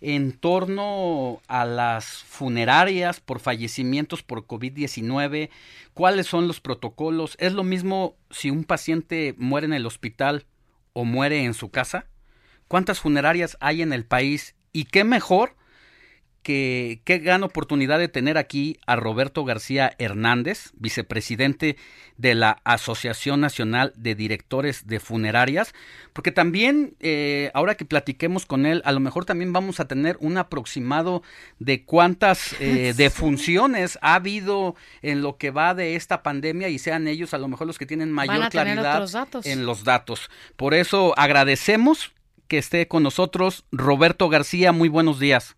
en torno a las funerarias por fallecimientos por COVID-19? ¿Cuáles son los protocolos? ¿Es lo mismo si un paciente muere en el hospital o muere en su casa? ¿Cuántas funerarias hay en el país? ¿Y qué mejor? Que qué gran oportunidad de tener aquí a Roberto García Hernández, vicepresidente de la Asociación Nacional de Directores de Funerarias, porque también eh, ahora que platiquemos con él, a lo mejor también vamos a tener un aproximado de cuántas eh, defunciones ha habido en lo que va de esta pandemia y sean ellos a lo mejor los que tienen mayor claridad en los datos. Por eso agradecemos que esté con nosotros Roberto García. Muy buenos días.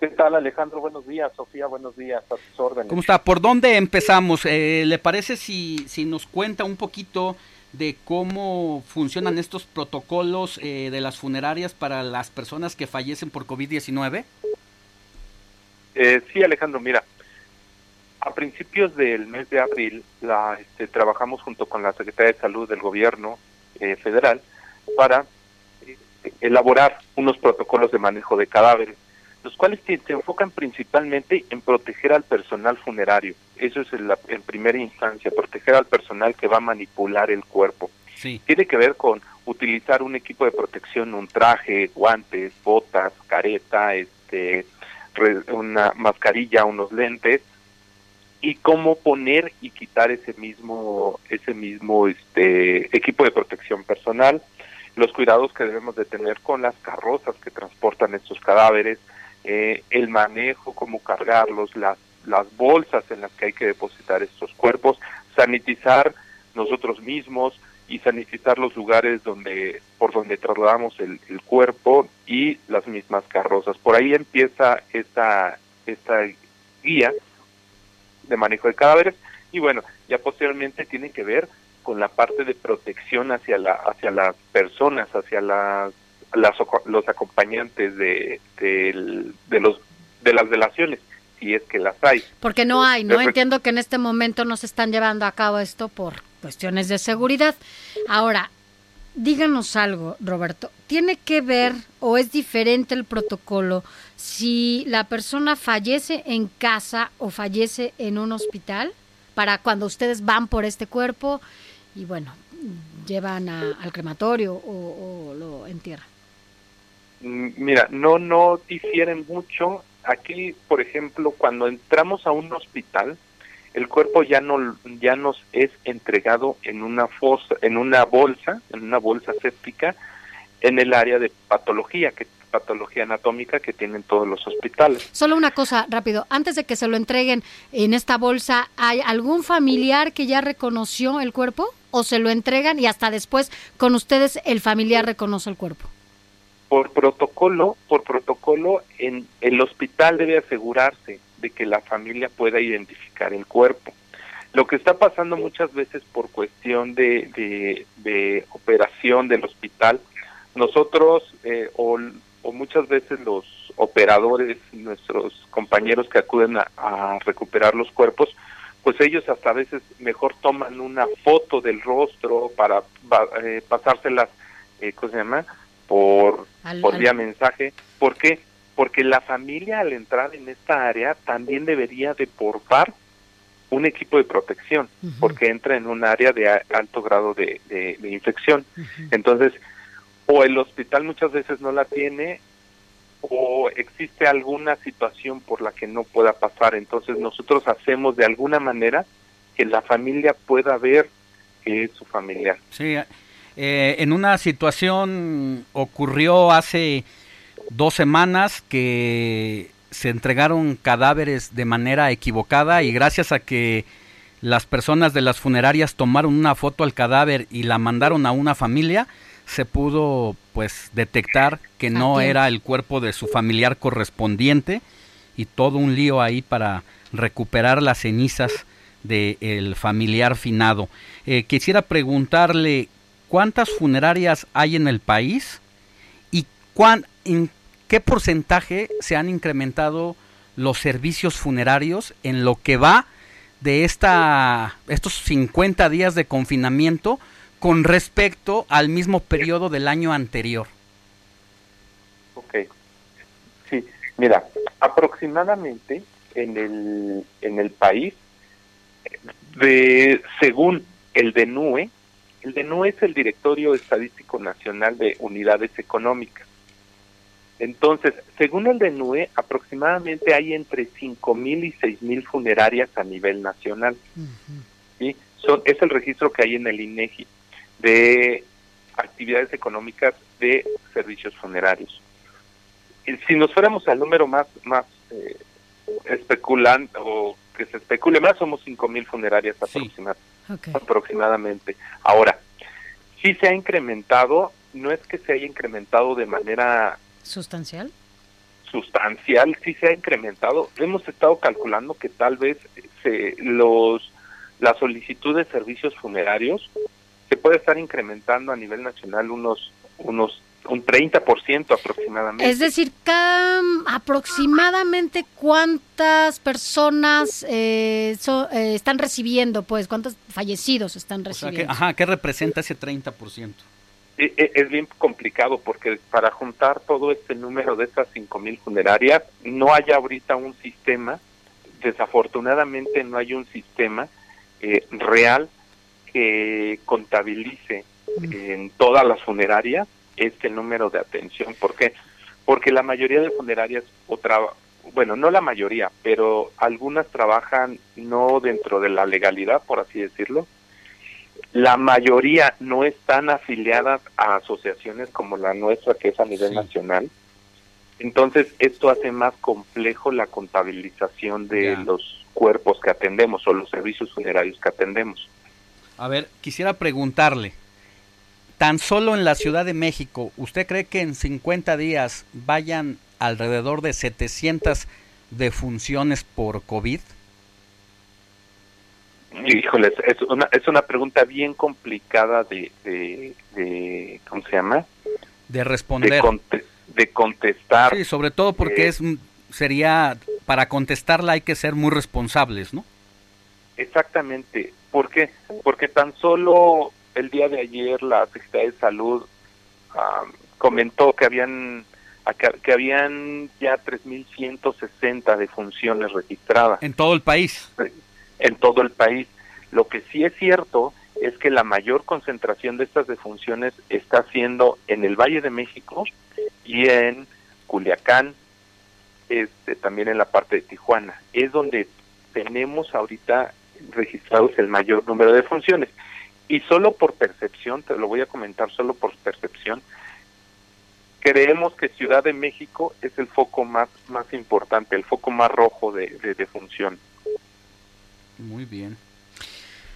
¿Qué tal Alejandro? Buenos días. Sofía, buenos días. A tus órdenes. ¿Cómo está? ¿Por dónde empezamos? Eh, ¿Le parece si, si nos cuenta un poquito de cómo funcionan estos protocolos eh, de las funerarias para las personas que fallecen por COVID-19? Eh, sí, Alejandro, mira, a principios del mes de abril la, este, trabajamos junto con la Secretaría de Salud del Gobierno eh, Federal para elaborar unos protocolos de manejo de cadáveres los cuales se, enfocan principalmente en proteger al personal funerario. Eso es en, primera instancia, proteger al personal que va a manipular el cuerpo. Tiene que ver con utilizar un equipo de protección, un traje, guantes, botas, careta, este, una mascarilla, unos lentes y cómo poner y quitar ese mismo ese mismo este equipo de protección personal, los cuidados que debemos de tener con las carrozas que transportan estos cadáveres, eh, el manejo, cómo cargarlos, las, las bolsas en las que hay que depositar estos cuerpos, sanitizar nosotros mismos y sanitizar los lugares donde por donde trasladamos el, cuerpo y las mismas carrozas. Por ahí empieza esta, esta guía de manejo de cadáveres y bueno, ya posteriormente tiene que ver con la parte de protección hacia la hacia las personas, hacia las las, los acompañantes de, de, los de las delaciones si es que las hay. Porque no hay, ¿no? Entiendo que en este momento no se están llevando a cabo esto por cuestiones de seguridad. Ahora, díganos algo, Roberto. ¿Tiene que ver o es diferente el protocolo si la persona fallece en casa o fallece en un hospital? Para cuando ustedes van por este cuerpo y bueno, llevan al crematorio o, o lo entierran. Mm, mira, no, no difieren mucho. Aquí, por ejemplo, cuando entramos a un hospital, el cuerpo ya no ya nos es entregado en una fosa, en una bolsa, en una bolsa séptica, en el área de patología, que patología anatómica que tienen todos los hospitales. Solo una cosa rápido, antes de que se lo entreguen en esta bolsa, ¿hay algún familiar que ya reconoció el cuerpo o se lo entregan y hasta después con ustedes el familiar reconoce el cuerpo? Por protocolo, por protocolo, en el hospital debe asegurarse de que la familia pueda identificar el cuerpo. Lo que está pasando muchas veces por cuestión de, de, operación del hospital, nosotros eh, o, muchas veces los operadores, nuestros compañeros que acuden a, recuperar los cuerpos, pues ellos hasta a veces mejor toman una foto del rostro para eh, pasárselas, eh, ¿cómo se llama? Por, por vía mensaje. ¿Por qué? Porque la familia al entrar en esta área también debería de portar un equipo de protección, porque entra en un área de alto grado de, de, infección. Entonces, o el hospital muchas veces no la tiene, o existe alguna situación por la que no pueda pasar. Entonces, nosotros hacemos de alguna manera que la familia pueda ver que es su familiar. Sí, eh, en una situación ocurrió hace dos semanas que se entregaron cadáveres de manera equivocada y gracias a que las personas de las funerarias tomaron una foto al cadáver y la mandaron a una familia, se pudo pues detectar que no era el cuerpo de su familiar correspondiente y todo un lío ahí para recuperar las cenizas del familiar finado. Eh, quisiera preguntarle cuántas funerarias hay en el país y cuán, en qué porcentaje se han incrementado los servicios funerarios en lo que va de esta, estos 50 días de confinamiento con respecto al mismo periodo del año anterior. Ok. Sí, mira, aproximadamente en el, en el país, de, según el DENUE, el DENUE es el Directorio Estadístico Nacional de Unidades Económicas. Entonces, según el DENUE, aproximadamente hay entre 5.000 y 6.000 funerarias a nivel nacional. Son, es el registro que hay en el INEGI de actividades económicas de servicios funerarios. Y si nos fuéramos al número más más eh, especulante o que se especule más, somos 5.000 funerarias aproximadamente. Ahora, si se ha incrementado, no es que se haya incrementado de manera sustancial. Sustancial, sí se ha incrementado. Hemos estado calculando que tal vez se, los la solicitud de servicios funerarios se puede estar incrementando a nivel nacional unos unos un 30% aproximadamente. Es decir, cada, aproximadamente cuántas personas eh, eh, están recibiendo, pues, cuántos fallecidos están recibiendo. ajá, ¿qué representa ese 30%? E, es bien complicado porque para juntar todo este número de estas 5.000 funerarias, no hay ahorita un sistema, desafortunadamente no hay un sistema eh, real que contabilice en todas las funerarias este número de atención. ¿Por qué? Porque la mayoría de funerarias, otra, bueno, no la mayoría, pero algunas trabajan no dentro de la legalidad, por así decirlo. La mayoría no están afiliadas a asociaciones como la nuestra, que es a nivel nacional. Entonces, esto hace más complejo la contabilización de los cuerpos que atendemos o los servicios funerarios que atendemos. A ver, quisiera preguntarle, tan solo en la Ciudad de México, ¿usted cree que en 50 días vayan alrededor de 700 defunciones por COVID? Híjoles, es una, es una pregunta bien complicada de, de, ¿cómo se llama? De responder. De, contestar. Sí, sobre todo porque eh, es sería, para contestarla hay que ser muy responsables, ¿no? Exactamente. ¿Por qué? Porque tan solo el día de ayer la Secretaría de Salud comentó que habían que, habían ya 3.160 defunciones registradas. En todo el país. En todo el país. Lo que sí es cierto es que la mayor concentración de estas defunciones está siendo en el Valle de México y en Culiacán, este, también en la parte de Tijuana. Es donde tenemos ahorita registrados el mayor número de funciones. Y solo por percepción, te lo voy a comentar solo por percepción, creemos que Ciudad de México es el foco más, más importante, el foco más rojo de, de, función. Muy bien.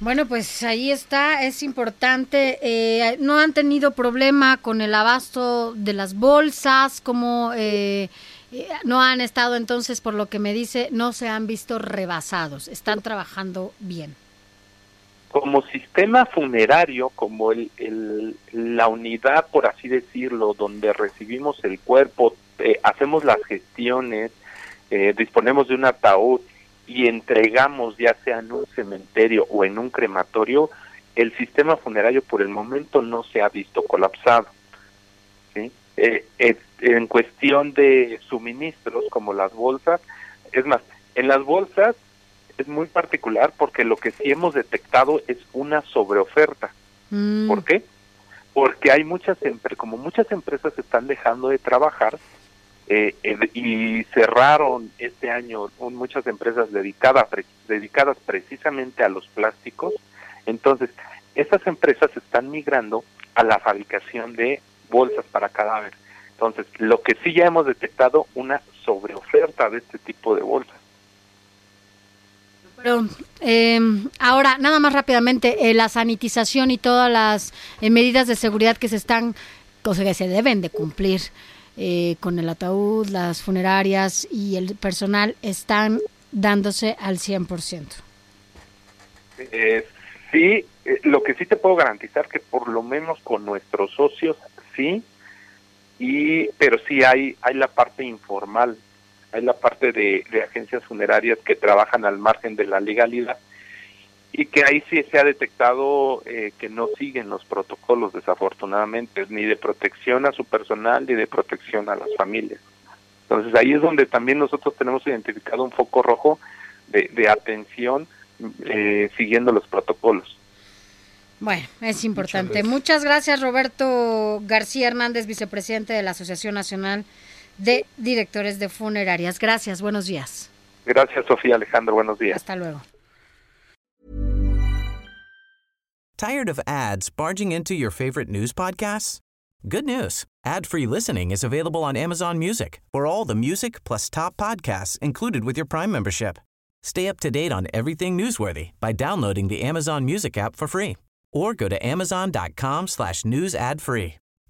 Bueno, pues ahí está, es importante. Eh, ¿No han tenido problema con el abasto de las bolsas? como eh, eh, no han estado entonces, por lo que me dice, no se han visto rebasados? ¿Están trabajando bien? Como sistema funerario, como el, la unidad, por así decirlo, donde recibimos el cuerpo, eh, hacemos las gestiones, eh, disponemos de un ataúd y entregamos ya sea en un cementerio o en un crematorio, el sistema funerario por el momento no se ha visto colapsado. ¿sí? Eh, en cuestión de suministros como las bolsas, es más, en las bolsas es muy particular porque lo que sí hemos detectado es una sobreoferta. Mm. ¿Por qué? Porque hay muchas empresas, como muchas empresas están dejando de trabajar eh, y cerraron este año muchas empresas dedicadas, dedicadas precisamente a los plásticos, entonces estas empresas están migrando a la fabricación de bolsas para cadáver. Entonces, lo que sí ya hemos detectado una sobreoferta de este tipo de bolsas Pero, eh, ahora, nada más rápidamente, eh, la sanitización y todas las eh, medidas de seguridad que se están, o sea, que se deben de cumplir eh, con el ataúd, las funerarias y el personal están dándose al 100%. Eh, sí, eh, lo que sí te puedo garantizar que por lo menos con nuestros socios sí, y pero sí hay hay la parte informal, hay la parte de, de agencias funerarias que trabajan al margen de la legalidad y que ahí sí se ha detectado eh, que no siguen los protocolos desafortunadamente ni de protección a su personal ni de protección a las familias. Entonces ahí es donde también nosotros tenemos identificado un foco rojo de, de atención eh, siguiendo los protocolos. Bueno, es importante. Muchas gracias, Roberto García Hernández, vicepresidente de la Asociación Nacional de Directores de Funerarias. Gracias, buenos días. Gracias, Sofía Alejandro, buenos días. Hasta luego. Tired of ads barging into your favorite news podcasts? Good news. Ad-free listening is available on Amazon Music for all the music plus top podcasts included with your Prime membership. Stay up to date on everything newsworthy by downloading the Amazon Music app for free or go to amazon.com slash news ad free.